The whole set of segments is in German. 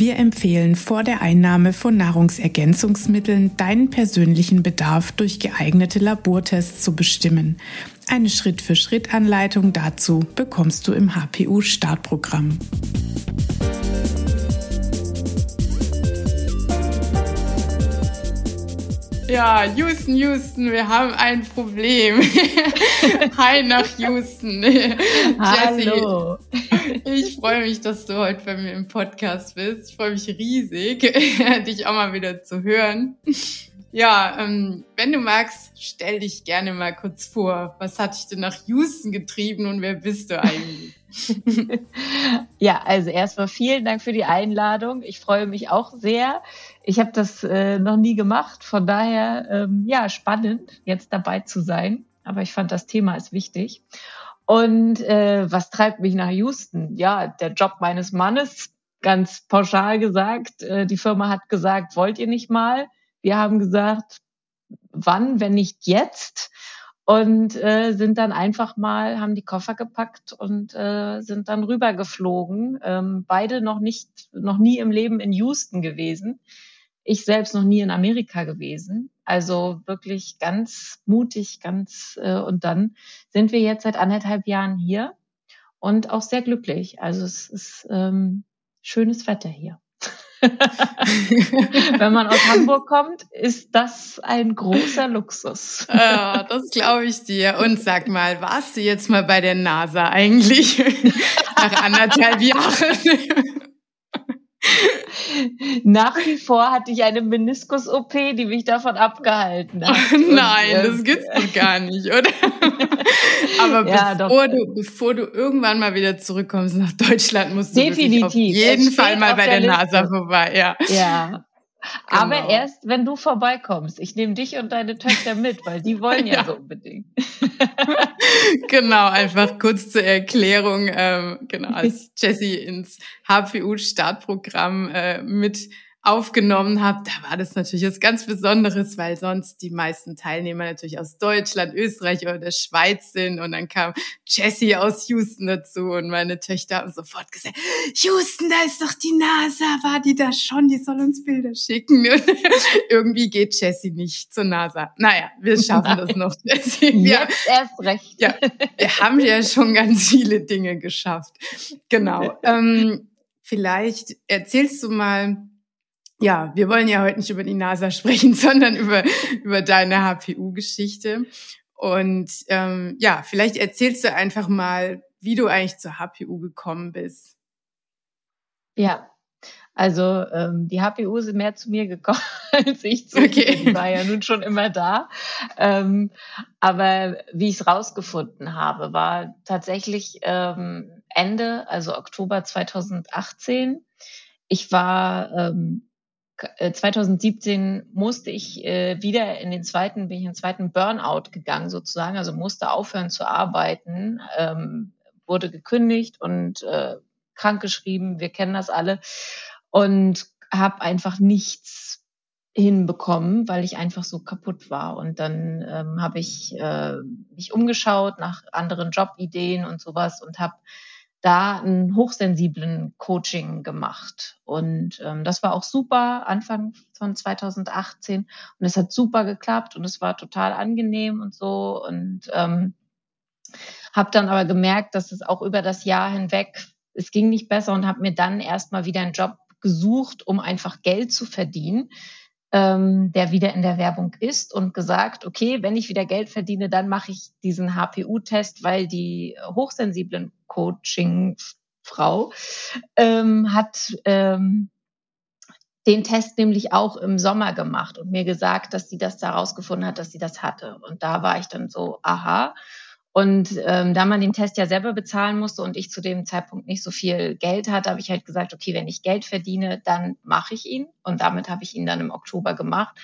Wir empfehlen vor der Einnahme von Nahrungsergänzungsmitteln deinen persönlichen Bedarf durch geeignete Labortests zu bestimmen. Eine Schritt-für-Schritt-Anleitung dazu bekommst du im HPU-Startprogramm. Ja, Houston, Houston, wir haben ein Problem. Hi nach Houston. Hallo. Ich freue mich, dass du heute bei mir im Podcast bist. Ich freue mich riesig, dich auch mal wieder zu hören. Ja, ähm, wenn du magst, stell dich gerne mal kurz vor. Was hat dich denn nach Houston getrieben und wer bist du eigentlich? ja, also erstmal vielen Dank für die Einladung. Ich freue mich auch sehr. Ich habe das äh, noch nie gemacht, von daher ähm, ja spannend, jetzt dabei zu sein. Aber ich fand das Thema ist wichtig. Und äh, was treibt mich nach Houston? Ja, der Job meines Mannes, ganz pauschal gesagt. Äh, die Firma hat gesagt, wollt ihr nicht mal? Wir haben gesagt, wann, wenn nicht jetzt? und äh, sind dann einfach mal, haben die Koffer gepackt und äh, sind dann rübergeflogen. Ähm, beide noch nicht, noch nie im Leben in Houston gewesen. Ich selbst noch nie in Amerika gewesen. Also wirklich ganz mutig, ganz äh, und dann sind wir jetzt seit anderthalb Jahren hier und auch sehr glücklich. Also es ist ähm, schönes Wetter hier. Wenn man aus Hamburg kommt, ist das ein großer Luxus. Ja, das glaube ich dir. Und sag mal, warst du jetzt mal bei der NASA eigentlich nach anderthalb Jahren? Nach wie vor hatte ich eine Meniskus-OP, die mich davon abgehalten hat. Nein, Und, das gibt's doch gar nicht, oder? Aber ja, bevor, du, bevor du irgendwann mal wieder zurückkommst nach Deutschland, musst du Definitiv. auf jeden Fall mal bei der, der NASA vorbei. Ja. ja. Genau. Aber erst, wenn du vorbeikommst. Ich nehme dich und deine Töchter mit, weil die wollen ja, ja. so unbedingt. genau, einfach kurz zur Erklärung. Ähm, genau, als Jessie ins HPU-Startprogramm äh, mit aufgenommen habe, da war das natürlich was ganz Besonderes, weil sonst die meisten Teilnehmer natürlich aus Deutschland, Österreich oder der Schweiz sind. Und dann kam Jessie aus Houston dazu und meine Töchter haben sofort gesagt, Houston, da ist doch die NASA, war die da schon, die soll uns Bilder schicken. irgendwie geht Jessie nicht zur NASA. Naja, wir schaffen Nein. das noch. Jessie. Wir, Jetzt erst recht. Ja, wir haben ja schon ganz viele Dinge geschafft. Genau. Ähm, vielleicht erzählst du mal, ja, wir wollen ja heute nicht über die NASA sprechen, sondern über, über deine HPU-Geschichte. Und ähm, ja, vielleicht erzählst du einfach mal, wie du eigentlich zur HPU gekommen bist. Ja, also ähm, die HPU sind mehr zu mir gekommen als ich zu okay. Die war ja nun schon immer da. Ähm, aber wie ich es rausgefunden habe, war tatsächlich ähm, Ende, also Oktober 2018. Ich war ähm, 2017 äh, musste ich äh, wieder in den zweiten, bin ich in den zweiten Burnout gegangen sozusagen, also musste aufhören zu arbeiten, ähm, wurde gekündigt und äh, krankgeschrieben, wir kennen das alle und habe einfach nichts hinbekommen, weil ich einfach so kaputt war. Und dann ähm, habe ich äh, mich umgeschaut nach anderen Jobideen und sowas und habe da einen hochsensiblen Coaching gemacht. Und ähm, das war auch super, Anfang von 2018. Und es hat super geklappt und es war total angenehm und so. Und ähm, habe dann aber gemerkt, dass es auch über das Jahr hinweg, es ging nicht besser und habe mir dann erstmal wieder einen Job gesucht, um einfach Geld zu verdienen ähm, der wieder in der Werbung ist und gesagt, okay, wenn ich wieder Geld verdiene, dann mache ich diesen HPU-Test, weil die hochsensiblen Coaching-Frau ähm, hat ähm, den Test nämlich auch im Sommer gemacht und mir gesagt, dass sie das da rausgefunden hat, dass sie das hatte. Und da war ich dann so, aha. Und ähm, da man den Test ja selber bezahlen musste und ich zu dem Zeitpunkt nicht so viel Geld hatte, habe ich halt gesagt, okay, wenn ich Geld verdiene, dann mache ich ihn. Und damit habe ich ihn dann im Oktober gemacht.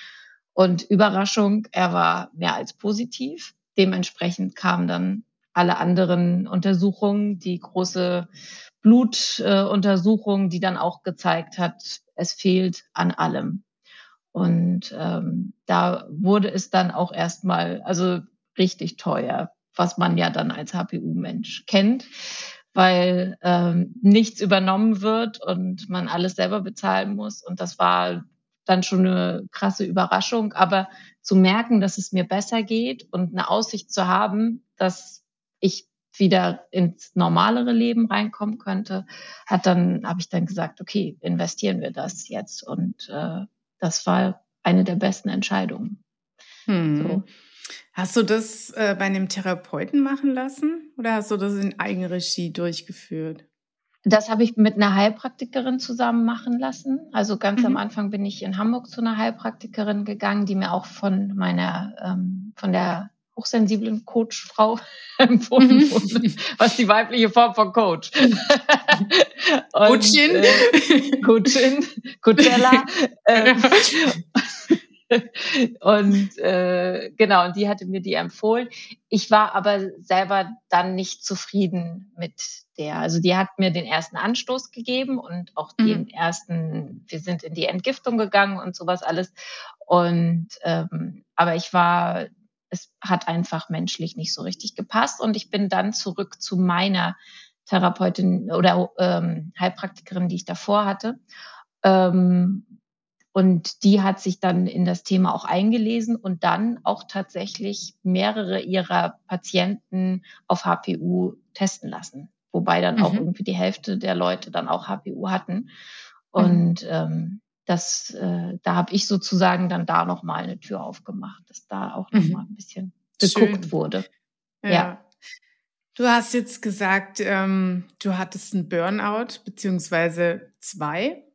Und Überraschung, er war mehr als positiv. Dementsprechend kamen dann alle anderen Untersuchungen, die große Blutuntersuchung, äh, die dann auch gezeigt hat, es fehlt an allem. Und ähm, da wurde es dann auch erstmal, also richtig teuer was man ja dann als HPU-Mensch kennt, weil ähm, nichts übernommen wird und man alles selber bezahlen muss. Und das war dann schon eine krasse Überraschung. Aber zu merken, dass es mir besser geht und eine Aussicht zu haben, dass ich wieder ins normalere Leben reinkommen könnte, hat dann habe ich dann gesagt, okay, investieren wir das jetzt und äh, das war eine der besten Entscheidungen. Hm. So. Hast du das äh, bei einem Therapeuten machen lassen oder hast du das in Eigenregie durchgeführt? Das habe ich mit einer Heilpraktikerin zusammen machen lassen. Also ganz mhm. am Anfang bin ich in Hamburg zu einer Heilpraktikerin gegangen, die mir auch von meiner, ähm, von der hochsensiblen Coachfrau empfohlen mhm. wurde, was die weibliche Form von Coach. Coachin. Äh, Coachin, Coachella. Äh, und äh, genau, und die hatte mir die empfohlen. Ich war aber selber dann nicht zufrieden mit der. Also die hat mir den ersten Anstoß gegeben und auch mhm. den ersten, wir sind in die Entgiftung gegangen und sowas alles. Und ähm, aber ich war, es hat einfach menschlich nicht so richtig gepasst. Und ich bin dann zurück zu meiner Therapeutin oder ähm, Heilpraktikerin, die ich davor hatte. Ähm, und die hat sich dann in das Thema auch eingelesen und dann auch tatsächlich mehrere ihrer Patienten auf HPU testen lassen. Wobei dann mhm. auch irgendwie die Hälfte der Leute dann auch HPU hatten. Und mhm. ähm, das, äh, da habe ich sozusagen dann da nochmal eine Tür aufgemacht, dass da auch nochmal mhm. ein bisschen geguckt Schön. wurde. ja. ja. Du hast jetzt gesagt, ähm, du hattest einen Burnout beziehungsweise zwei.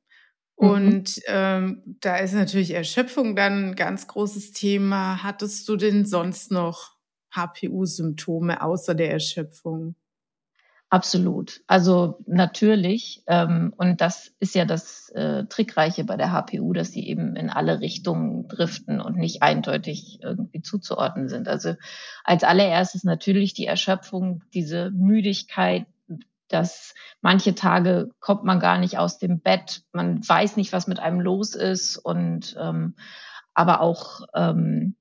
Mhm. Und ähm, da ist natürlich Erschöpfung dann ein ganz großes Thema. Hattest du denn sonst noch HPU-Symptome außer der Erschöpfung? Absolut. Also natürlich. Ähm, und das ist ja das äh, Trickreiche bei der HPU, dass sie eben in alle Richtungen driften und nicht eindeutig irgendwie zuzuordnen sind. Also als allererstes natürlich die Erschöpfung, diese Müdigkeit, dass manche Tage kommt man gar nicht aus dem Bett, man weiß nicht, was mit einem los ist und ähm, aber auch ähm,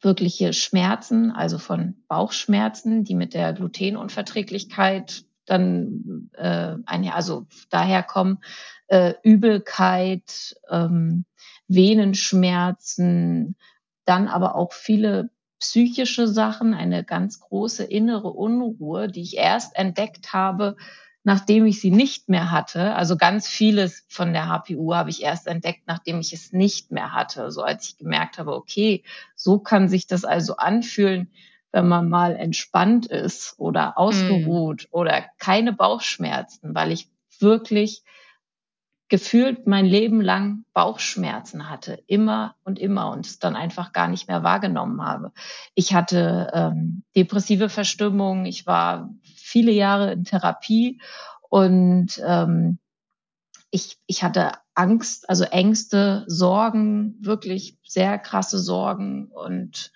wirkliche Schmerzen, also von Bauchschmerzen, die mit der Glutenunverträglichkeit dann äh, einher, also daherkommen, äh, Übelkeit, ähm, Venenschmerzen, dann aber auch viele psychische Sachen, eine ganz große innere Unruhe, die ich erst entdeckt habe, nachdem ich sie nicht mehr hatte. Also ganz vieles von der HPU habe ich erst entdeckt, nachdem ich es nicht mehr hatte. So als ich gemerkt habe, okay, so kann sich das also anfühlen, wenn man mal entspannt ist oder ausgeruht mm. oder keine Bauchschmerzen, weil ich wirklich gefühlt mein Leben lang Bauchschmerzen hatte, immer und immer und es dann einfach gar nicht mehr wahrgenommen habe. Ich hatte ähm, depressive Verstimmung, ich war viele Jahre in Therapie und ähm, ich, ich hatte Angst, also Ängste, Sorgen, wirklich sehr krasse Sorgen und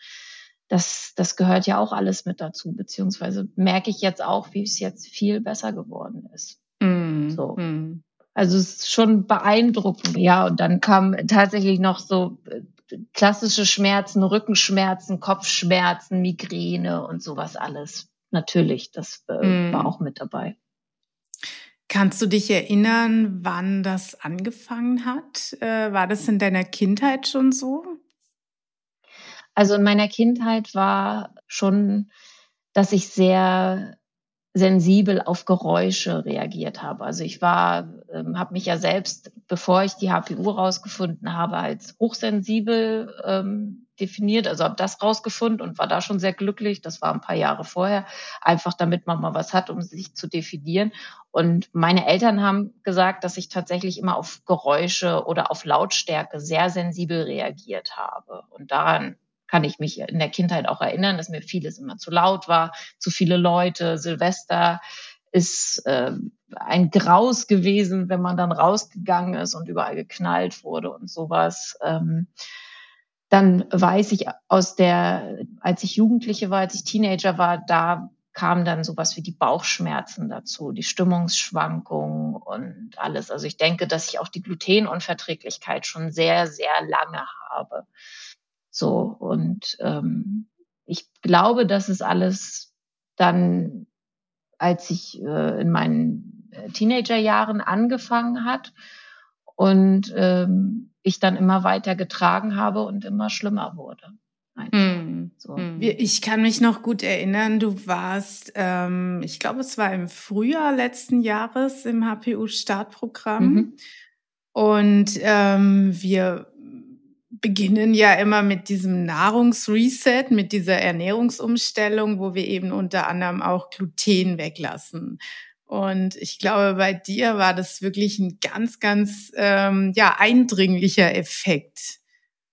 das, das gehört ja auch alles mit dazu, beziehungsweise merke ich jetzt auch, wie es jetzt viel besser geworden ist. Mm, so. Mm. Also es ist schon beeindruckend, ja. Und dann kam tatsächlich noch so äh, klassische Schmerzen, Rückenschmerzen, Kopfschmerzen, Migräne und sowas alles. Natürlich, das äh, mm. war auch mit dabei. Kannst du dich erinnern, wann das angefangen hat? Äh, war das in deiner Kindheit schon so? Also in meiner Kindheit war schon, dass ich sehr sensibel auf Geräusche reagiert habe. Also ich war, ähm, habe mich ja selbst, bevor ich die HPU rausgefunden habe, als hochsensibel ähm, definiert. Also habe das rausgefunden und war da schon sehr glücklich. Das war ein paar Jahre vorher, einfach damit man mal was hat, um sich zu definieren. Und meine Eltern haben gesagt, dass ich tatsächlich immer auf Geräusche oder auf Lautstärke sehr sensibel reagiert habe. Und daran kann ich mich in der Kindheit auch erinnern, dass mir vieles immer zu laut war, zu viele Leute, Silvester ist äh, ein Graus gewesen, wenn man dann rausgegangen ist und überall geknallt wurde und sowas. Ähm, dann weiß ich aus der, als ich Jugendliche war, als ich Teenager war, da kam dann sowas wie die Bauchschmerzen dazu, die Stimmungsschwankungen und alles. Also ich denke, dass ich auch die Glutenunverträglichkeit schon sehr, sehr lange habe. So und ähm, ich glaube, dass es alles dann, als ich äh, in meinen äh, Teenagerjahren angefangen hat und ähm, ich dann immer weiter getragen habe und immer schlimmer wurde. Hm. So. Hm. Ich kann mich noch gut erinnern, du warst, ähm, ich glaube, es war im Frühjahr letzten Jahres im HPU-Startprogramm. Mhm. Und ähm, wir beginnen ja immer mit diesem Nahrungsreset, mit dieser Ernährungsumstellung, wo wir eben unter anderem auch Gluten weglassen. Und ich glaube, bei dir war das wirklich ein ganz, ganz ähm, ja eindringlicher Effekt,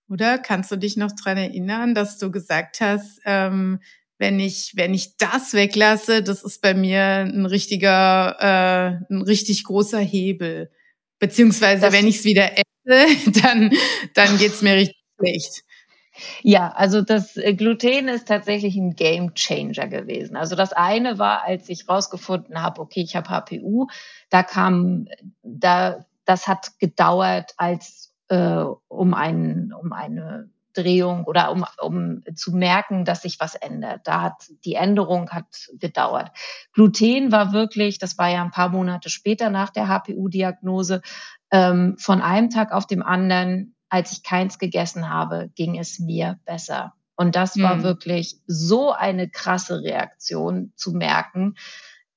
oder? Kannst du dich noch dran erinnern, dass du gesagt hast, ähm, wenn ich wenn ich das weglasse, das ist bei mir ein richtiger, äh, ein richtig großer Hebel. Beziehungsweise das wenn ich es wieder dann dann geht's mir richtig schlecht. Ja, also das äh, Gluten ist tatsächlich ein Game Changer gewesen. Also das eine war, als ich rausgefunden habe, okay, ich habe HPU, da kam, da, das hat gedauert, als äh, um einen, um eine Drehung oder um, um zu merken, dass sich was ändert. Da hat die Änderung hat gedauert. Gluten war wirklich, das war ja ein paar Monate später nach der HPU-Diagnose, ähm, von einem Tag auf dem anderen als ich keins gegessen habe, ging es mir besser. Und das war mhm. wirklich so eine krasse Reaktion zu merken,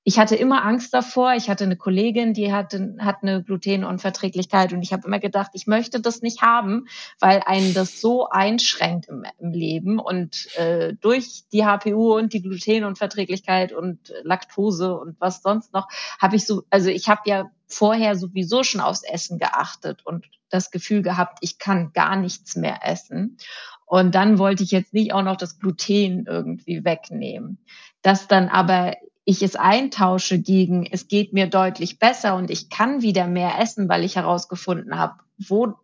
ich hatte immer Angst davor. Ich hatte eine Kollegin, die hatte, hat eine Glutenunverträglichkeit und ich habe immer gedacht, ich möchte das nicht haben, weil einen das so einschränkt im, im Leben. Und äh, durch die HPU und die Glutenunverträglichkeit und Laktose und was sonst noch, habe ich so, also ich habe ja vorher sowieso schon aufs Essen geachtet und das Gefühl gehabt, ich kann gar nichts mehr essen. Und dann wollte ich jetzt nicht auch noch das Gluten irgendwie wegnehmen. Das dann aber ich es eintausche gegen, es geht mir deutlich besser und ich kann wieder mehr essen, weil ich herausgefunden habe, wo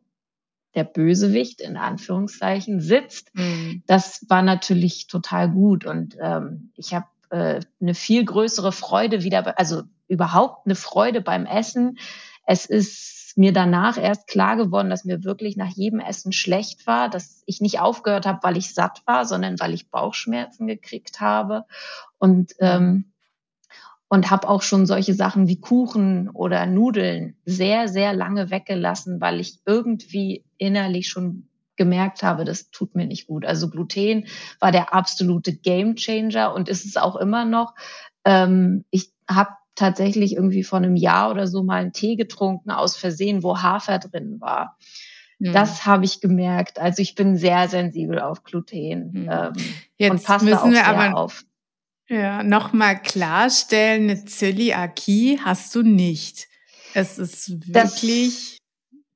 der Bösewicht in Anführungszeichen sitzt. Mhm. Das war natürlich total gut und ähm, ich habe äh, eine viel größere Freude wieder, also überhaupt eine Freude beim Essen. Es ist mir danach erst klar geworden, dass mir wirklich nach jedem Essen schlecht war, dass ich nicht aufgehört habe, weil ich satt war, sondern weil ich Bauchschmerzen gekriegt habe. Und ähm, und habe auch schon solche Sachen wie Kuchen oder Nudeln sehr, sehr lange weggelassen, weil ich irgendwie innerlich schon gemerkt habe, das tut mir nicht gut. Also Gluten war der absolute Gamechanger und ist es auch immer noch. Ähm, ich habe tatsächlich irgendwie vor einem Jahr oder so mal einen Tee getrunken aus Versehen, wo Hafer drin war. Mhm. Das habe ich gemerkt. Also ich bin sehr sensibel auf Gluten mhm. ähm, Jetzt und passe müssen auch wir aber auf. Ja, nochmal klarstellen, eine Zöliakie hast du nicht. Es ist wirklich.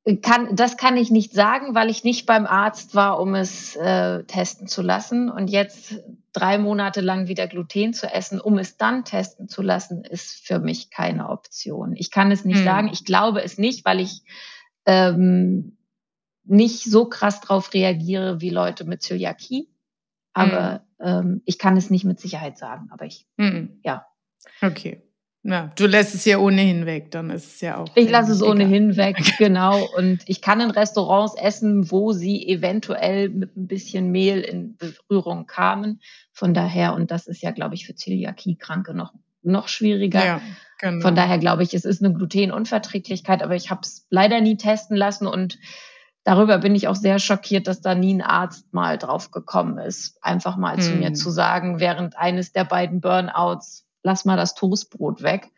Das kann, das kann ich nicht sagen, weil ich nicht beim Arzt war, um es äh, testen zu lassen. Und jetzt drei Monate lang wieder Gluten zu essen, um es dann testen zu lassen, ist für mich keine Option. Ich kann es nicht hm. sagen. Ich glaube es nicht, weil ich ähm, nicht so krass drauf reagiere wie Leute mit Zöliakie. Aber mhm. ähm, ich kann es nicht mit Sicherheit sagen. Aber ich, mhm. ja. Okay. Ja, du lässt es ja ohnehin weg, dann ist es ja auch. Ich lasse es ohnehin weg, genau. Und ich kann in Restaurants essen, wo sie eventuell mit ein bisschen Mehl in Berührung kamen. Von daher, und das ist ja, glaube ich, für Zöliakie-Kranke noch, noch schwieriger. Ja, genau. Von daher glaube ich, es ist eine Glutenunverträglichkeit, aber ich habe es leider nie testen lassen und darüber bin ich auch sehr schockiert, dass da nie ein Arzt mal drauf gekommen ist, einfach mal hm. zu mir hm. zu sagen, während eines der beiden Burnouts, lass mal das Toastbrot weg.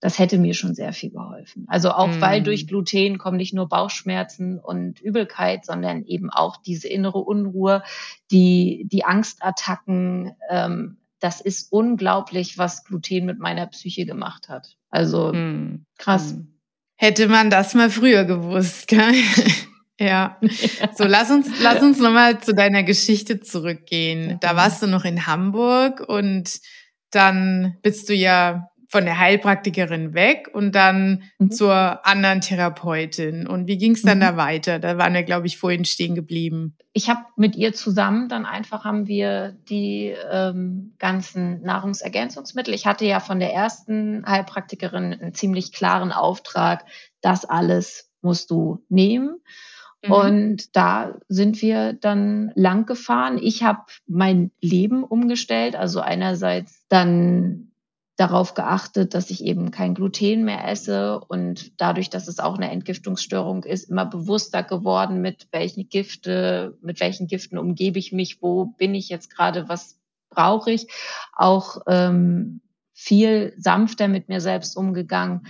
Das hätte mir schon sehr viel geholfen. Also auch hm. weil durch Gluten kommen nicht nur Bauchschmerzen und Übelkeit, sondern eben auch diese innere Unruhe, die, die Angstattacken. Ähm, das ist unglaublich, was Gluten mit meiner Psyche gemacht hat. Also hm. krass. Hm. Hätte man das mal früher gewusst, gell? Ja, so lass uns, lass uns nochmal zu deiner Geschichte zurückgehen. Da warst du noch in Hamburg und dann bist du ja von der Heilpraktikerin weg und dann mhm. zur anderen Therapeutin. Und wie ging es dann mhm. da weiter? Da waren wir, glaube ich, vorhin stehen geblieben. Ich habe mit ihr zusammen dann einfach haben wir die ähm, ganzen Nahrungsergänzungsmittel. Ich hatte ja von der ersten Heilpraktikerin einen ziemlich klaren Auftrag, das alles musst du nehmen. Mhm. Und da sind wir dann lang gefahren. Ich habe mein Leben umgestellt, also einerseits dann darauf geachtet, dass ich eben kein Gluten mehr esse und dadurch, dass es auch eine Entgiftungsstörung ist, immer bewusster geworden, mit welchen Gifte, mit welchen Giften umgebe ich mich, wo bin ich jetzt gerade, was brauche ich, auch ähm, viel sanfter mit mir selbst umgegangen,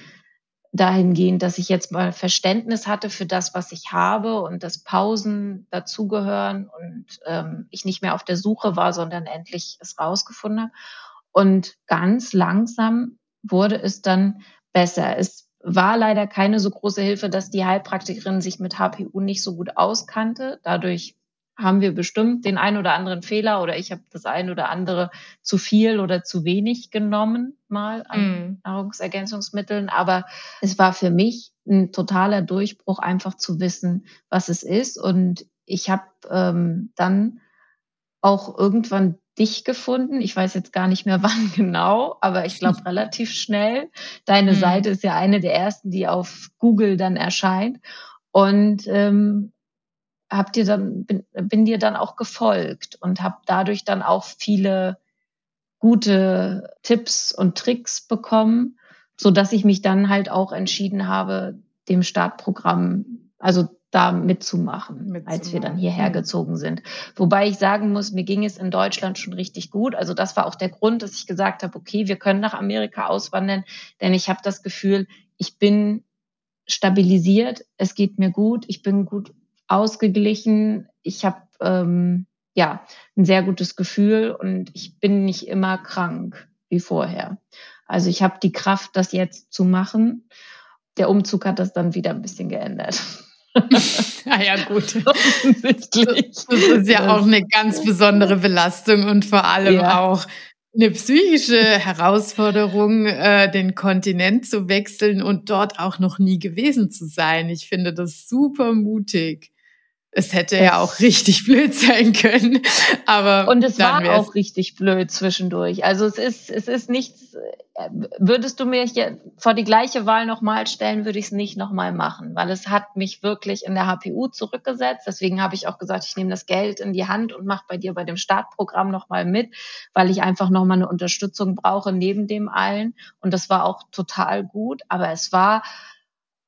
dahingehend, dass ich jetzt mal Verständnis hatte für das, was ich habe und dass Pausen dazugehören und ähm, ich nicht mehr auf der Suche war, sondern endlich es rausgefunden habe. Und ganz langsam wurde es dann besser. Es war leider keine so große Hilfe, dass die Heilpraktikerin sich mit HPU nicht so gut auskannte. Dadurch haben wir bestimmt den ein oder anderen Fehler oder ich habe das ein oder andere zu viel oder zu wenig genommen mal an mm. Nahrungsergänzungsmitteln. Aber es war für mich ein totaler Durchbruch, einfach zu wissen, was es ist. Und ich habe ähm, dann auch irgendwann dich gefunden. Ich weiß jetzt gar nicht mehr wann genau, aber ich glaube relativ schnell. Deine mhm. Seite ist ja eine der ersten, die auf Google dann erscheint. Und ähm, hab dir dann, bin, bin dir dann auch gefolgt und habe dadurch dann auch viele gute Tipps und Tricks bekommen, so dass ich mich dann halt auch entschieden habe, dem Startprogramm, also da mitzumachen, mitzumachen, als wir dann hierher gezogen sind. Wobei ich sagen muss, mir ging es in Deutschland schon richtig gut. Also das war auch der Grund, dass ich gesagt habe, okay, wir können nach Amerika auswandern, denn ich habe das Gefühl, ich bin stabilisiert, es geht mir gut, ich bin gut ausgeglichen, ich habe ähm, ja ein sehr gutes Gefühl und ich bin nicht immer krank wie vorher. Also ich habe die Kraft, das jetzt zu machen. Der Umzug hat das dann wieder ein bisschen geändert. ah ja, gut. Das, ist ja auch eine ganz besondere Belastung und vor allem ja. auch eine psychische Herausforderung, äh, den Kontinent zu wechseln und dort auch noch nie gewesen zu sein. Ich finde das super mutig. Es hätte ja auch richtig blöd sein können, aber und es war auch richtig blöd zwischendurch. Also es ist es ist nichts. Äh, würdest du mir hier vor die gleiche Wahl nochmal stellen, würde ich es nicht nochmal machen, weil es hat mich wirklich in der HPU zurückgesetzt. Deswegen habe ich auch gesagt, ich nehme das Geld in die Hand und mache bei dir bei dem Startprogramm nochmal mit, weil ich einfach nochmal eine Unterstützung brauche neben dem allen. Und das war auch total gut. Aber es war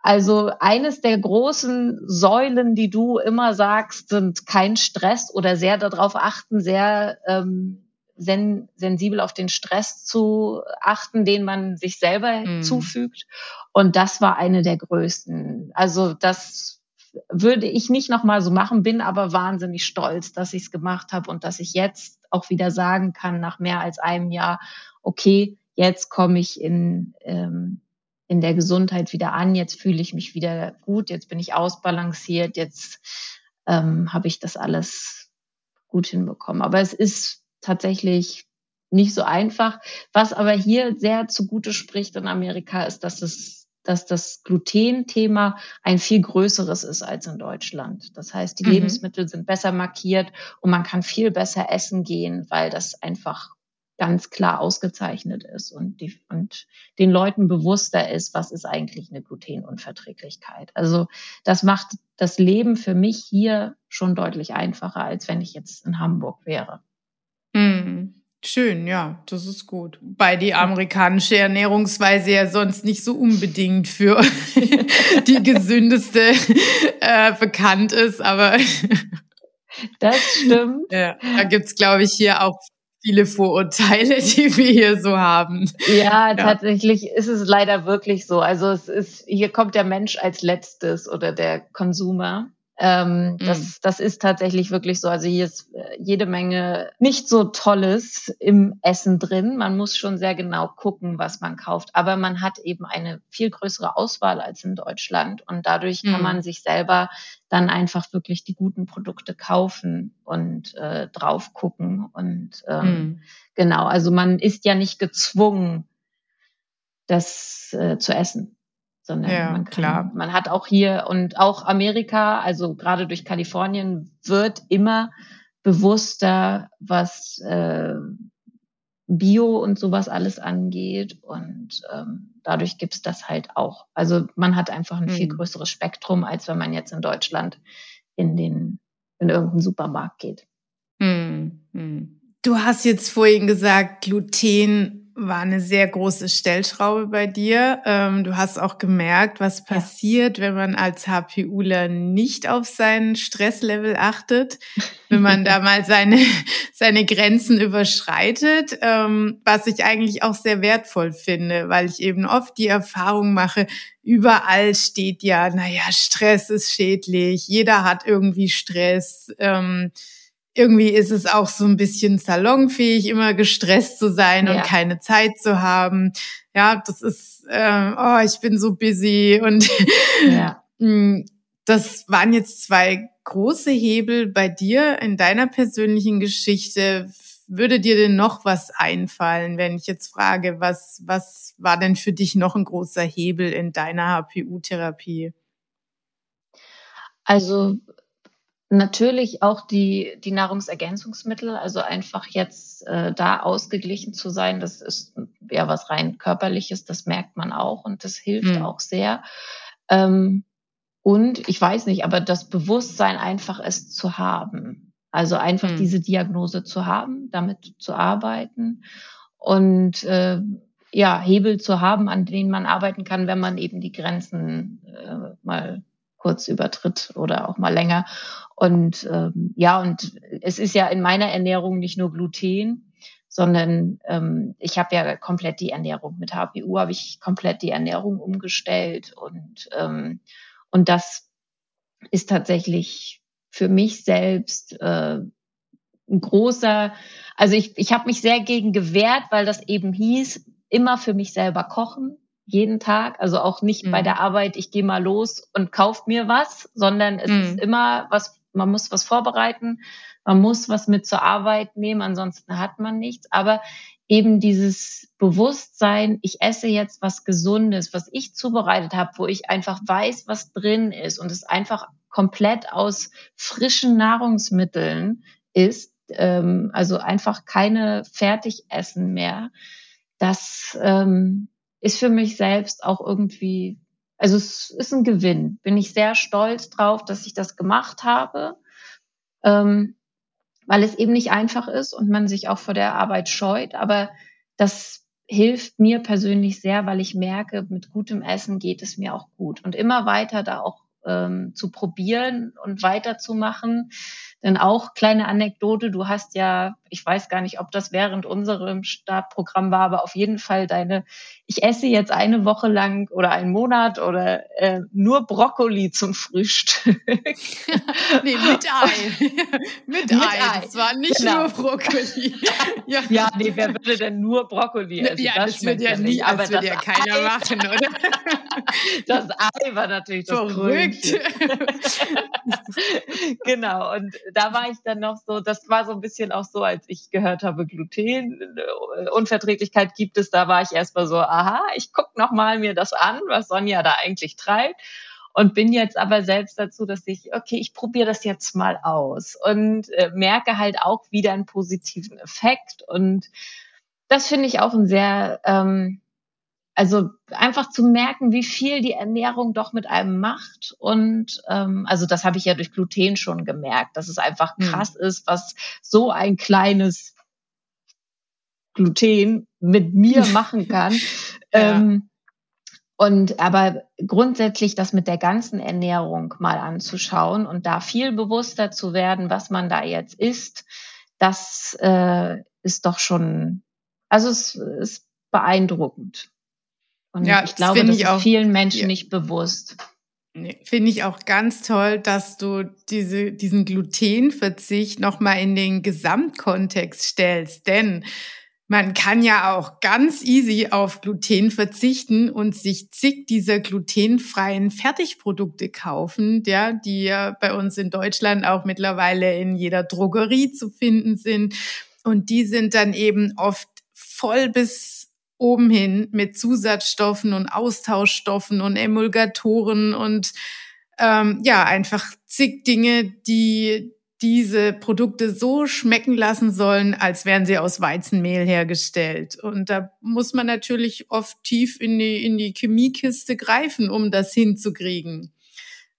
also eines der großen Säulen, die du immer sagst, sind kein Stress oder sehr darauf achten, sehr ähm, sen sensibel auf den Stress zu achten, den man sich selber mhm. zufügt. Und das war eine der größten. Also das würde ich nicht nochmal so machen, bin aber wahnsinnig stolz, dass ich es gemacht habe und dass ich jetzt auch wieder sagen kann, nach mehr als einem Jahr, okay, jetzt komme ich in, ähm, in der Gesundheit wieder an, jetzt fühle ich mich wieder gut, jetzt bin ich ausbalanciert, jetzt ähm, habe ich das alles gut hinbekommen. Aber es ist tatsächlich nicht so einfach. Was aber hier sehr zugute spricht in Amerika, ist, dass es dass das Gluten-Thema ein viel größeres ist als in Deutschland. Das heißt, die mhm. Lebensmittel sind besser markiert und man kann viel besser essen gehen, weil das einfach ganz klar ausgezeichnet ist und, die, und den Leuten bewusster ist, was ist eigentlich eine Glutenunverträglichkeit. Also das macht das Leben für mich hier schon deutlich einfacher, als wenn ich jetzt in Hamburg wäre. Hm. Schön, ja, das ist gut. Bei die amerikanische Ernährungsweise ja sonst nicht so unbedingt für die gesündeste äh, bekannt ist, aber das stimmt. Ja, da gibt's glaube ich, hier auch viele Vorurteile, die wir hier so haben. Ja, ja, tatsächlich ist es leider wirklich so. Also es ist, hier kommt der Mensch als letztes oder der Konsumer. Ähm, mhm. das, das ist tatsächlich wirklich so. Also hier ist äh, jede Menge nicht so Tolles im Essen drin. Man muss schon sehr genau gucken, was man kauft. Aber man hat eben eine viel größere Auswahl als in Deutschland. Und dadurch mhm. kann man sich selber dann einfach wirklich die guten Produkte kaufen und äh, drauf gucken. Und ähm, mhm. genau, also man ist ja nicht gezwungen, das äh, zu essen sondern ja, man, kann, klar. man hat auch hier und auch Amerika, also gerade durch Kalifornien, wird immer bewusster, was äh, Bio und sowas alles angeht. Und ähm, dadurch gibt's das halt auch. Also man hat einfach ein viel mhm. größeres Spektrum, als wenn man jetzt in Deutschland in den in irgendeinen Supermarkt geht. Mhm. Du hast jetzt vorhin gesagt, Gluten war eine sehr große Stellschraube bei dir. Ähm, du hast auch gemerkt, was passiert, ja. wenn man als HPUler nicht auf seinen Stresslevel achtet, wenn man da mal seine, seine Grenzen überschreitet, ähm, was ich eigentlich auch sehr wertvoll finde, weil ich eben oft die Erfahrung mache, überall steht ja, naja, Stress ist schädlich, jeder hat irgendwie Stress. Irgendwie ist es auch so ein bisschen salonfähig, immer gestresst zu sein ja. und keine Zeit zu haben. Ja, das ist, äh, oh, ich bin so busy und ja. Mm, das waren jetzt zwei große Hebel bei dir in deiner persönlichen Geschichte. Würde dir denn noch was einfallen, wenn ich jetzt frage, was, was war denn für dich noch ein großer Hebel in deiner HPU-Therapie? Also Natürlich auch die, die Nahrungsergänzungsmittel, also einfach jetzt äh, da ausgeglichen zu sein, das ist ja was rein körperliches, das merkt man auch und das hilft mhm. auch sehr. Ähm, und ich weiß nicht, aber das Bewusstsein einfach es zu haben. Also einfach mhm. diese Diagnose zu haben, damit zu arbeiten und äh, ja, Hebel zu haben, an denen man arbeiten kann, wenn man eben die Grenzen äh, mal kurz übertritt oder auch mal länger. Und ähm, ja, und es ist ja in meiner Ernährung nicht nur Gluten, sondern ähm, ich habe ja komplett die Ernährung mit HPU habe ich komplett die Ernährung umgestellt und ähm, und das ist tatsächlich für mich selbst äh, ein großer, also ich, ich habe mich sehr gegen gewehrt, weil das eben hieß, immer für mich selber kochen jeden Tag, also auch nicht mhm. bei der Arbeit, ich gehe mal los und kauf mir was, sondern es mhm. ist immer was, man muss was vorbereiten, man muss was mit zur Arbeit nehmen, ansonsten hat man nichts. Aber eben dieses Bewusstsein, ich esse jetzt was Gesundes, was ich zubereitet habe, wo ich einfach weiß, was drin ist und es einfach komplett aus frischen Nahrungsmitteln ist, ähm, also einfach keine Fertigessen mehr. Das ähm, ist für mich selbst auch irgendwie, also es ist ein Gewinn. Bin ich sehr stolz drauf, dass ich das gemacht habe, ähm, weil es eben nicht einfach ist und man sich auch vor der Arbeit scheut. Aber das hilft mir persönlich sehr, weil ich merke, mit gutem Essen geht es mir auch gut. Und immer weiter da auch ähm, zu probieren und weiterzumachen. Denn auch kleine Anekdote, du hast ja, ich weiß gar nicht, ob das während unserem Startprogramm war, aber auf jeden Fall deine, ich esse jetzt eine Woche lang oder einen Monat oder äh, nur Brokkoli zum Frühstück. nee, mit Ei. mit, mit Ei. Es war nicht genau. nur Brokkoli. ja. ja, nee, wer würde denn nur Brokkoli essen? Ja, das, das wird ja nie, aber das wird ja keiner Ei, machen, oder? das Ei war natürlich das Verrückt. genau, und da war ich dann noch so, das war so ein bisschen auch so, als ich gehört habe, Gluten, äh, Unverträglichkeit gibt es, da war ich erstmal so, aha, ich guck noch mal mir das an, was Sonja da eigentlich treibt. Und bin jetzt aber selbst dazu, dass ich, okay, ich probiere das jetzt mal aus und äh, merke halt auch wieder einen positiven Effekt. Und das finde ich auch ein sehr ähm, also einfach zu merken, wie viel die Ernährung doch mit einem macht. Und ähm, also das habe ich ja durch Gluten schon gemerkt, dass es einfach hm. krass mhm. ist, was so ein kleines Gluten mit mir machen kann. ja. ähm, und aber grundsätzlich das mit der ganzen Ernährung mal anzuschauen und da viel bewusster zu werden, was man da jetzt isst, das äh, ist doch schon, also es ist beeindruckend. Und ja, ich glaube, das ist auch, vielen Menschen ja. nicht bewusst. Nee, Finde ich auch ganz toll, dass du diese, diesen Glutenverzicht nochmal in den Gesamtkontext stellst. Denn man kann ja auch ganz easy auf Gluten verzichten und sich zig dieser glutenfreien Fertigprodukte kaufen, ja, die ja bei uns in Deutschland auch mittlerweile in jeder Drogerie zu finden sind. Und die sind dann eben oft voll bis oben hin mit Zusatzstoffen und Austauschstoffen und Emulgatoren und ähm, ja, einfach zig Dinge, die diese Produkte so schmecken lassen sollen, als wären sie aus Weizenmehl hergestellt. Und da muss man natürlich oft tief in die, in die Chemiekiste greifen, um das hinzukriegen.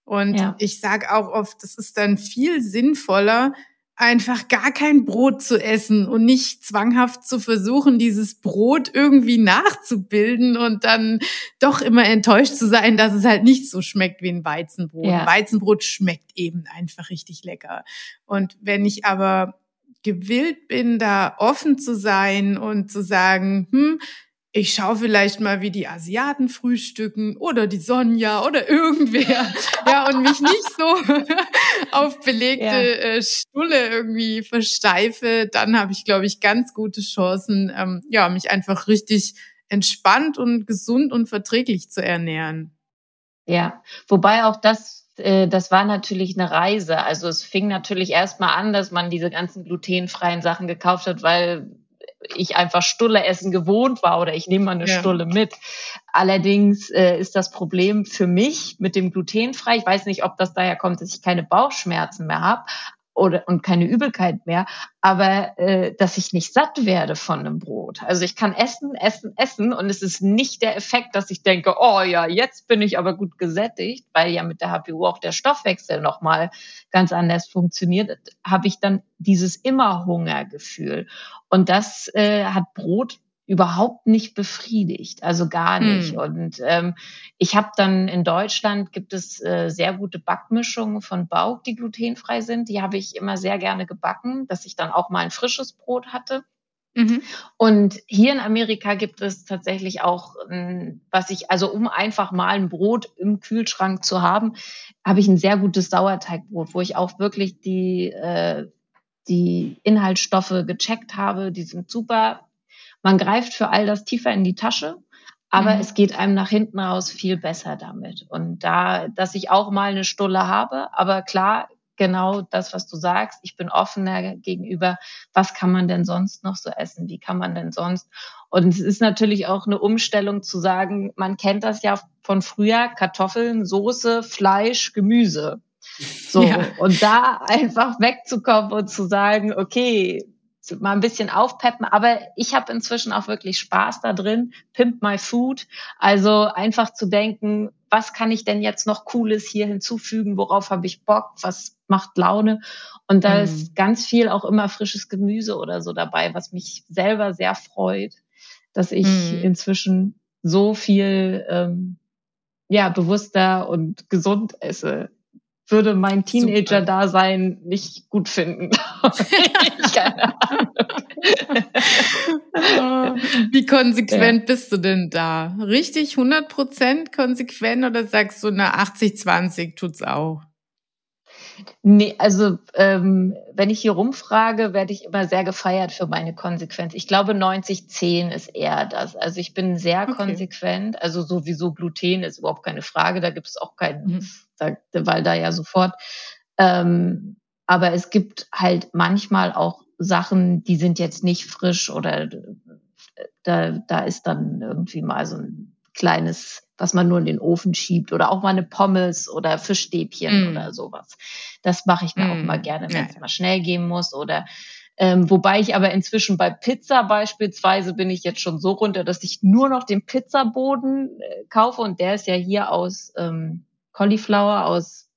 Und ja. ich sage auch oft, es ist dann viel sinnvoller, einfach gar kein Brot zu essen und nicht zwanghaft zu versuchen, dieses Brot irgendwie nachzubilden und dann doch immer enttäuscht zu sein, dass es halt nicht so schmeckt wie ein Weizenbrot. Ja. Weizenbrot schmeckt eben einfach richtig lecker. Und wenn ich aber gewillt bin, da offen zu sein und zu sagen, hm, ich schaue vielleicht mal, wie die Asiaten frühstücken oder die Sonja oder irgendwer, ja, und mich nicht so auf belegte ja. äh, Stulle irgendwie versteife, dann habe ich, glaube ich, ganz gute Chancen, ähm, ja, mich einfach richtig entspannt und gesund und verträglich zu ernähren. Ja, wobei auch das äh, das war natürlich eine Reise. Also es fing natürlich erstmal an, dass man diese ganzen glutenfreien Sachen gekauft hat, weil ich einfach Stulle essen gewohnt war oder ich nehme mal eine ja. Stulle mit. Allerdings äh, ist das Problem für mich mit dem glutenfrei. Ich weiß nicht, ob das daher kommt, dass ich keine Bauchschmerzen mehr habe, oder und keine Übelkeit mehr, aber äh, dass ich nicht satt werde von einem Brot. Also ich kann essen, essen, essen und es ist nicht der Effekt, dass ich denke, oh ja, jetzt bin ich aber gut gesättigt, weil ja mit der HPU auch der Stoffwechsel nochmal ganz anders funktioniert, habe ich dann dieses immer Hungergefühl. Und das äh, hat Brot überhaupt nicht befriedigt, also gar nicht. Mm. Und ähm, ich habe dann in Deutschland gibt es äh, sehr gute Backmischungen von Bauk, die glutenfrei sind. Die habe ich immer sehr gerne gebacken, dass ich dann auch mal ein frisches Brot hatte. Mhm. Und hier in Amerika gibt es tatsächlich auch, was ich, also um einfach mal ein Brot im Kühlschrank zu haben, habe ich ein sehr gutes Sauerteigbrot, wo ich auch wirklich die, äh, die Inhaltsstoffe gecheckt habe. Die sind super man greift für all das tiefer in die Tasche, aber mhm. es geht einem nach hinten raus viel besser damit. Und da, dass ich auch mal eine Stulle habe, aber klar, genau das, was du sagst. Ich bin offener gegenüber, was kann man denn sonst noch so essen? Wie kann man denn sonst? Und es ist natürlich auch eine Umstellung zu sagen, man kennt das ja von früher, Kartoffeln, Soße, Fleisch, Gemüse. So, ja. und da einfach wegzukommen und zu sagen, okay, mal ein bisschen aufpeppen. Aber ich habe inzwischen auch wirklich Spaß da drin. Pimp my food. Also einfach zu denken, was kann ich denn jetzt noch Cooles hier hinzufügen? Worauf habe ich Bock? Was macht Laune? Und da mm. ist ganz viel auch immer frisches Gemüse oder so dabei, was mich selber sehr freut, dass ich mm. inzwischen so viel ähm, ja bewusster und gesund esse würde mein Teenager-Dasein nicht gut finden. Wie konsequent ja. bist du denn da? Richtig 100% konsequent oder sagst du, na 80-20 tut's auch? Nee, also ähm, wenn ich hier rumfrage, werde ich immer sehr gefeiert für meine Konsequenz. Ich glaube, 90-10 ist eher das. Also ich bin sehr okay. konsequent. Also sowieso Gluten ist überhaupt keine Frage. Da gibt es auch keinen, mhm. Weil da ja sofort. Ähm, aber es gibt halt manchmal auch Sachen, die sind jetzt nicht frisch oder da, da ist dann irgendwie mal so ein kleines, was man nur in den Ofen schiebt oder auch mal eine Pommes oder Fischstäbchen mm. oder sowas. Das mache ich dann mm. auch mal gerne, wenn es ja. mal schnell gehen muss oder ähm, wobei ich aber inzwischen bei Pizza beispielsweise bin ich jetzt schon so runter, dass ich nur noch den Pizzaboden äh, kaufe und der ist ja hier aus ähm, Cauliflower, aus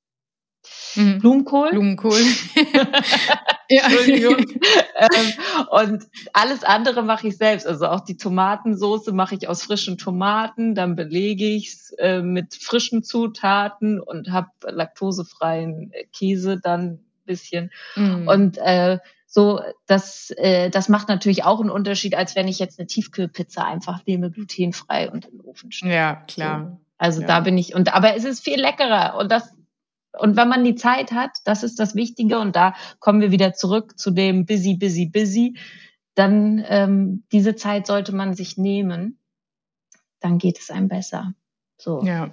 mhm. Blumenkohl. Blumenkohl. Entschuldigung. ähm, und alles andere mache ich selbst. Also auch die Tomatensoße mache ich aus frischen Tomaten, dann belege ich es äh, mit frischen Zutaten und habe laktosefreien Käse dann ein bisschen. Mm. Und äh, so, das, äh, das macht natürlich auch einen Unterschied, als wenn ich jetzt eine Tiefkühlpizza einfach nehme, glutenfrei und in den Ofen stelle. Ja, klar. So. Also ja. da bin ich und aber es ist viel leckerer und das und wenn man die Zeit hat, das ist das Wichtige und da kommen wir wieder zurück zu dem busy, busy, busy. Dann ähm, diese Zeit sollte man sich nehmen, dann geht es einem besser. So. Ja.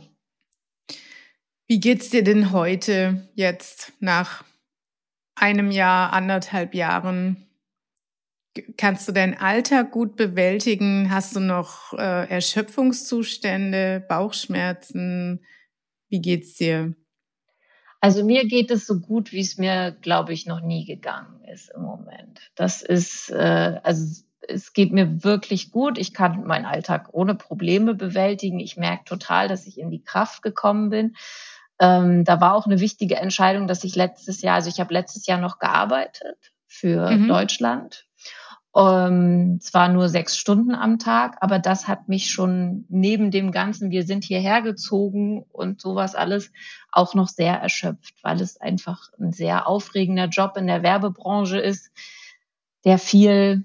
Wie geht's dir denn heute jetzt nach einem Jahr, anderthalb Jahren? Kannst du deinen Alltag gut bewältigen? Hast du noch äh, Erschöpfungszustände, Bauchschmerzen? Wie geht's dir? Also mir geht es so gut, wie es mir, glaube ich, noch nie gegangen ist im Moment. Das ist, äh, also es geht mir wirklich gut. Ich kann meinen Alltag ohne Probleme bewältigen. Ich merke total, dass ich in die Kraft gekommen bin. Ähm, da war auch eine wichtige Entscheidung, dass ich letztes Jahr, also ich habe letztes Jahr noch gearbeitet für mhm. Deutschland. Ähm, zwar nur sechs Stunden am Tag, aber das hat mich schon neben dem Ganzen, wir sind hierher gezogen und sowas alles auch noch sehr erschöpft, weil es einfach ein sehr aufregender Job in der Werbebranche ist, der viel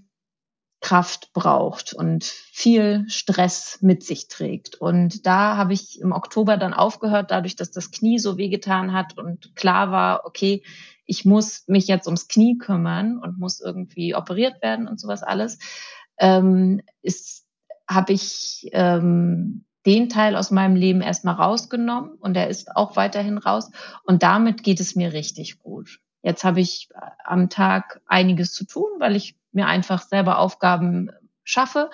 Kraft braucht und viel Stress mit sich trägt. Und da habe ich im Oktober dann aufgehört, dadurch, dass das Knie so wehgetan hat und klar war, okay, ich muss mich jetzt ums Knie kümmern und muss irgendwie operiert werden und sowas alles, ähm, ist, habe ich ähm, den Teil aus meinem Leben erstmal rausgenommen und er ist auch weiterhin raus. Und damit geht es mir richtig gut. Jetzt habe ich am Tag einiges zu tun, weil ich mir einfach selber Aufgaben schaffe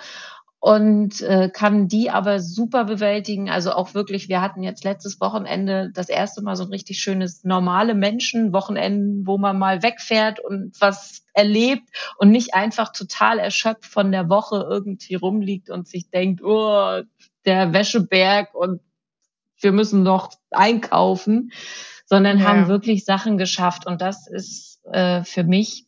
und äh, kann die aber super bewältigen. Also auch wirklich, wir hatten jetzt letztes Wochenende das erste Mal so ein richtig schönes normale Menschen-Wochenende, wo man mal wegfährt und was erlebt und nicht einfach total erschöpft von der Woche irgendwie rumliegt und sich denkt, oh, der Wäscheberg und wir müssen noch einkaufen, sondern ja. haben wirklich Sachen geschafft. Und das ist äh, für mich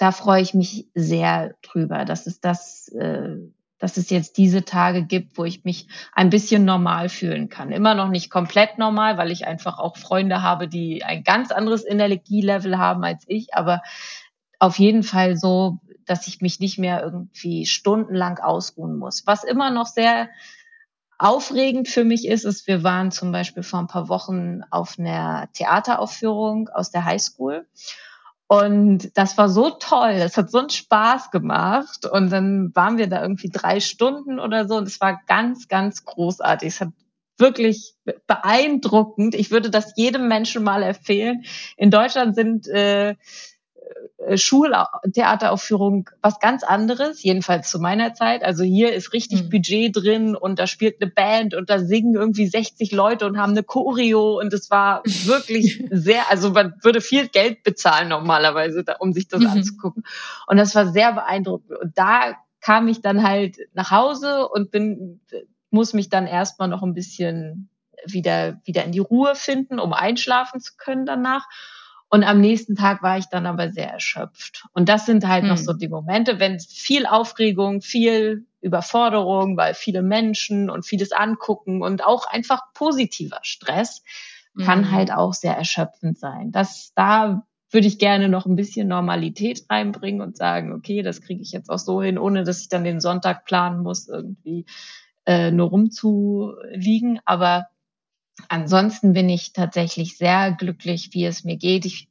da freue ich mich sehr drüber, dass es das, äh, dass es jetzt diese Tage gibt, wo ich mich ein bisschen normal fühlen kann. Immer noch nicht komplett normal, weil ich einfach auch Freunde habe, die ein ganz anderes Energielevel haben als ich, aber auf jeden Fall so, dass ich mich nicht mehr irgendwie stundenlang ausruhen muss. Was immer noch sehr aufregend für mich ist, ist, wir waren zum Beispiel vor ein paar Wochen auf einer Theateraufführung aus der Highschool und das war so toll, es hat so einen Spaß gemacht. Und dann waren wir da irgendwie drei Stunden oder so und es war ganz, ganz großartig. Es hat wirklich beeindruckend. Ich würde das jedem Menschen mal empfehlen. In Deutschland sind äh, Schultheateraufführung was ganz anderes, jedenfalls zu meiner Zeit. Also hier ist richtig mhm. Budget drin und da spielt eine Band und da singen irgendwie 60 Leute und haben eine Choreo und es war wirklich sehr, also man würde viel Geld bezahlen normalerweise, um sich das mhm. anzugucken. Und das war sehr beeindruckend. Und da kam ich dann halt nach Hause und bin, muss mich dann erstmal noch ein bisschen wieder, wieder in die Ruhe finden, um einschlafen zu können danach. Und am nächsten Tag war ich dann aber sehr erschöpft. Und das sind halt mhm. noch so hm. die Momente, wenn viel Aufregung, viel Überforderung, weil viele Menschen und vieles angucken und auch einfach positiver Stress kann mhm. halt auch sehr erschöpfend sein. Das, da würde ich gerne noch ein bisschen Normalität reinbringen und sagen, okay, das kriege ich jetzt auch so hin, ohne dass ich dann den Sonntag planen muss, irgendwie äh, nur rumzuliegen. Aber Ansonsten bin ich tatsächlich sehr glücklich, wie es mir geht. Ich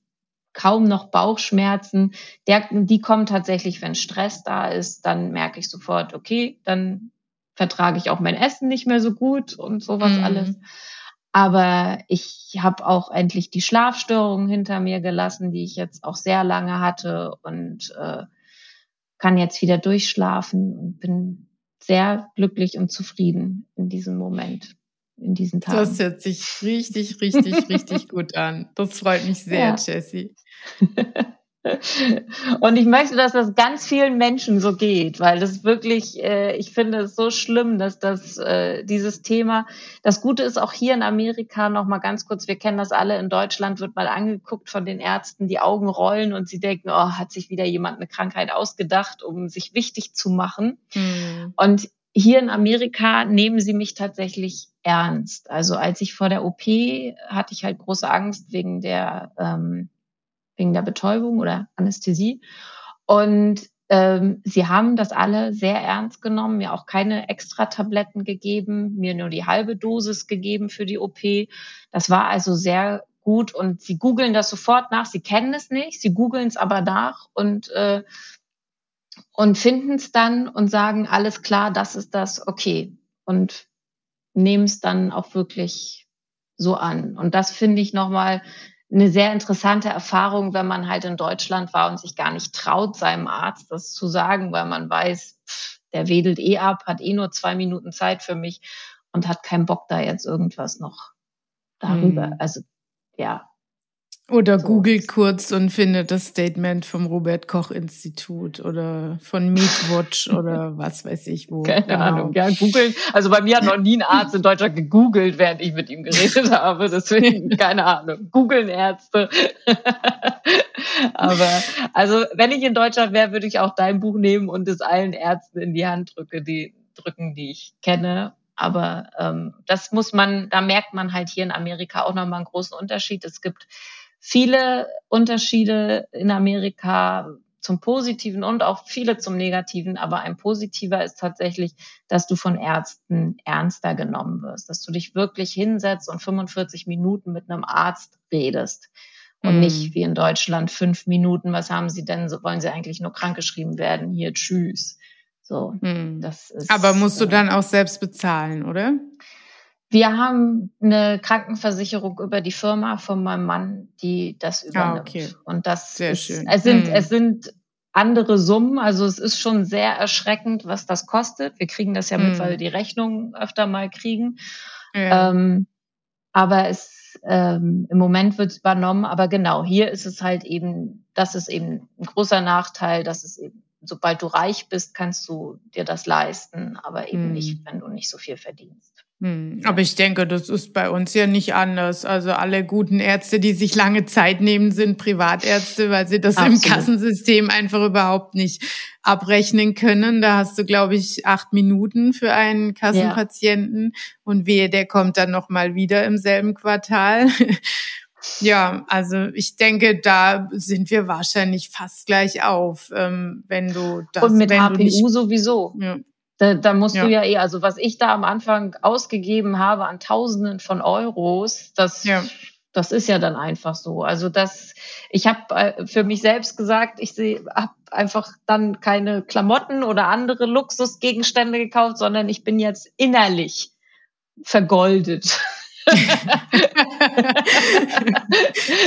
kaum noch Bauchschmerzen. Der, die kommen tatsächlich, wenn Stress da ist, dann merke ich sofort, okay, dann vertrage ich auch mein Essen nicht mehr so gut und sowas mhm. alles. Aber ich habe auch endlich die Schlafstörungen hinter mir gelassen, die ich jetzt auch sehr lange hatte und äh, kann jetzt wieder durchschlafen und bin sehr glücklich und zufrieden in diesem Moment in diesen Tagen. Das hört sich richtig, richtig, richtig gut an. Das freut mich sehr, ja. Jessie. Und ich möchte, dass das ganz vielen Menschen so geht, weil das wirklich, äh, ich finde es so schlimm, dass das äh, dieses Thema, das Gute ist auch hier in Amerika noch mal ganz kurz, wir kennen das alle, in Deutschland wird mal angeguckt von den Ärzten, die Augen rollen und sie denken, oh, hat sich wieder jemand eine Krankheit ausgedacht, um sich wichtig zu machen. Hm. Und hier in Amerika nehmen sie mich tatsächlich ernst. Also als ich vor der OP hatte ich halt große Angst wegen der, ähm, wegen der Betäubung oder Anästhesie. Und ähm, sie haben das alle sehr ernst genommen, mir auch keine extra Tabletten gegeben, mir nur die halbe Dosis gegeben für die OP. Das war also sehr gut und sie googeln das sofort nach. Sie kennen es nicht, sie googeln es aber nach und äh, und finden es dann und sagen alles klar, das ist das, okay und nehmen es dann auch wirklich so an. Und das finde ich nochmal eine sehr interessante Erfahrung, wenn man halt in Deutschland war und sich gar nicht traut, seinem Arzt das zu sagen, weil man weiß, pff, der wedelt eh ab, hat eh nur zwei Minuten Zeit für mich und hat keinen Bock da jetzt irgendwas noch darüber. Hm. Also ja, oder so. googelt kurz und findet das Statement vom Robert Koch Institut oder von Meatwatch oder was weiß ich wo. Keine genau. Ahnung, ja, googeln. Also bei mir hat noch nie ein Arzt in Deutschland gegoogelt, während ich mit ihm geredet habe. Deswegen, keine Ahnung. Googeln Ärzte. Aber also, wenn ich in Deutschland wäre, würde ich auch dein Buch nehmen und es allen Ärzten in die Hand drücke, die drücken, die ich kenne. Aber ähm, das muss man, da merkt man halt hier in Amerika auch nochmal einen großen Unterschied. Es gibt viele Unterschiede in Amerika zum Positiven und auch viele zum Negativen. Aber ein positiver ist tatsächlich, dass du von Ärzten ernster genommen wirst, dass du dich wirklich hinsetzt und 45 Minuten mit einem Arzt redest. Und mm. nicht wie in Deutschland fünf Minuten. Was haben Sie denn? So wollen Sie eigentlich nur krankgeschrieben werden? Hier, tschüss. So, mm. das ist. Aber musst du äh, dann auch selbst bezahlen, oder? Wir haben eine Krankenversicherung über die Firma von meinem Mann, die das ah, übernimmt. Ah, okay. Und das Sehr ist, schön. es sind, hm. es sind andere Summen. Also es ist schon sehr erschreckend, was das kostet. Wir kriegen das ja hm. mit, weil wir die Rechnung öfter mal kriegen. Ja. Ähm, aber es ähm, im Moment wird es übernommen. Aber genau, hier ist es halt eben, das ist eben ein großer Nachteil, dass es eben, sobald du reich bist, kannst du dir das leisten, aber eben hm. nicht, wenn du nicht so viel verdienst. Hm, aber ich denke, das ist bei uns ja nicht anders. Also alle guten Ärzte, die sich lange Zeit nehmen, sind Privatärzte, weil sie das Absolut. im Kassensystem einfach überhaupt nicht abrechnen können. Da hast du, glaube ich, acht Minuten für einen Kassenpatienten ja. und wehe, der kommt dann noch mal wieder im selben Quartal. Ja, also ich denke, da sind wir wahrscheinlich fast gleich auf, ähm, wenn du das. Und mit HPU nicht, sowieso. Ja. Da, da musst ja. du ja eh, also was ich da am Anfang ausgegeben habe an Tausenden von Euros, das, ja. das ist ja dann einfach so. Also das, ich habe äh, für mich selbst gesagt, ich habe einfach dann keine Klamotten oder andere Luxusgegenstände gekauft, sondern ich bin jetzt innerlich vergoldet.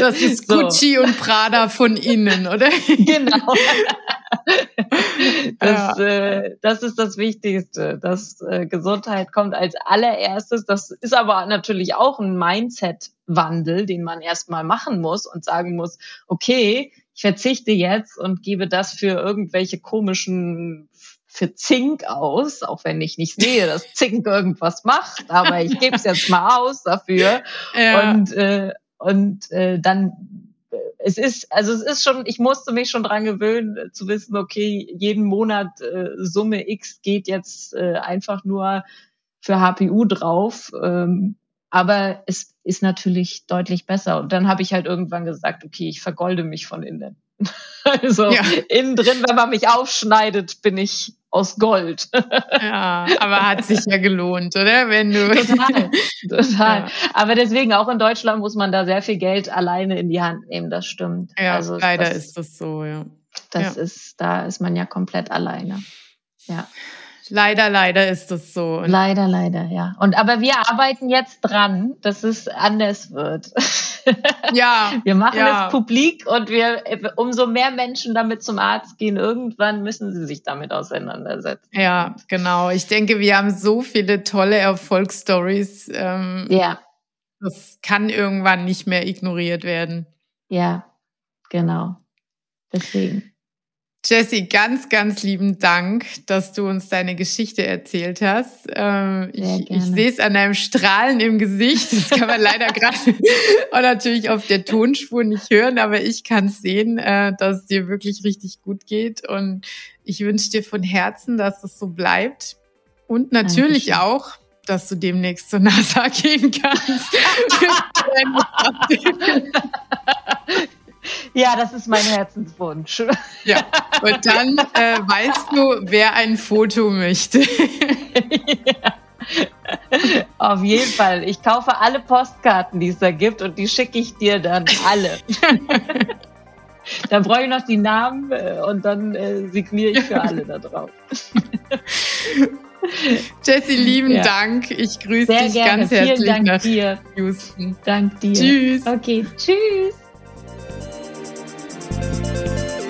das ist Gucci so. und Prada von innen, oder? genau. Das, ja. äh, das ist das Wichtigste. dass äh, Gesundheit kommt als allererstes. Das ist aber natürlich auch ein Mindset-Wandel, den man erstmal machen muss und sagen muss, okay, ich verzichte jetzt und gebe das für irgendwelche komischen für Zink aus, auch wenn ich nicht sehe, dass Zink irgendwas macht, aber ich gebe es jetzt mal aus dafür. Ja. Und, äh, und äh, dann äh, es ist, also es ist schon, ich musste mich schon dran gewöhnen, äh, zu wissen, okay, jeden Monat äh, Summe X geht jetzt äh, einfach nur für HPU drauf. Ähm, aber es ist natürlich deutlich besser. Und dann habe ich halt irgendwann gesagt, okay, ich vergolde mich von innen. Also ja. innen drin, wenn man mich aufschneidet, bin ich aus Gold. Ja, aber hat sich ja gelohnt, oder? Wenn du total, total. Ja. Aber deswegen auch in Deutschland muss man da sehr viel Geld alleine in die Hand nehmen. Das stimmt. Ja, also leider das, ist das so. Ja. Das ja. ist, da ist man ja komplett alleine. Ja. Leider, leider ist das so. Und leider, leider, ja. Und aber wir arbeiten jetzt dran, dass es anders wird. Ja. wir machen ja. es publik und wir, umso mehr Menschen damit zum Arzt gehen, irgendwann müssen sie sich damit auseinandersetzen. Ja, genau. Ich denke, wir haben so viele tolle Erfolgsstories. Ähm, ja. Das kann irgendwann nicht mehr ignoriert werden. Ja, genau. Deswegen. Jessie, ganz, ganz lieben Dank, dass du uns deine Geschichte erzählt hast. Ähm, ich, ich sehe es an deinem Strahlen im Gesicht. Das kann man leider gerade und natürlich auf der Tonspur nicht hören, aber ich kann es sehen, äh, dass es dir wirklich richtig gut geht. Und ich wünsche dir von Herzen, dass es so bleibt. Und natürlich Dankeschön. auch, dass du demnächst zur NASA gehen kannst. Ja, das ist mein Herzenswunsch. Ja, und dann äh, weißt du, wer ein Foto möchte. ja. Auf jeden Fall. Ich kaufe alle Postkarten, die es da gibt und die schicke ich dir dann alle. dann brauche ich noch die Namen äh, und dann äh, signiere ich für alle da drauf. Jessie, lieben ja. Dank. Ich grüße Sehr dich gerne. ganz Vielen herzlich Dank nach dir. Houston. Dank dir. Tschüss. Okay, tschüss. Thank you.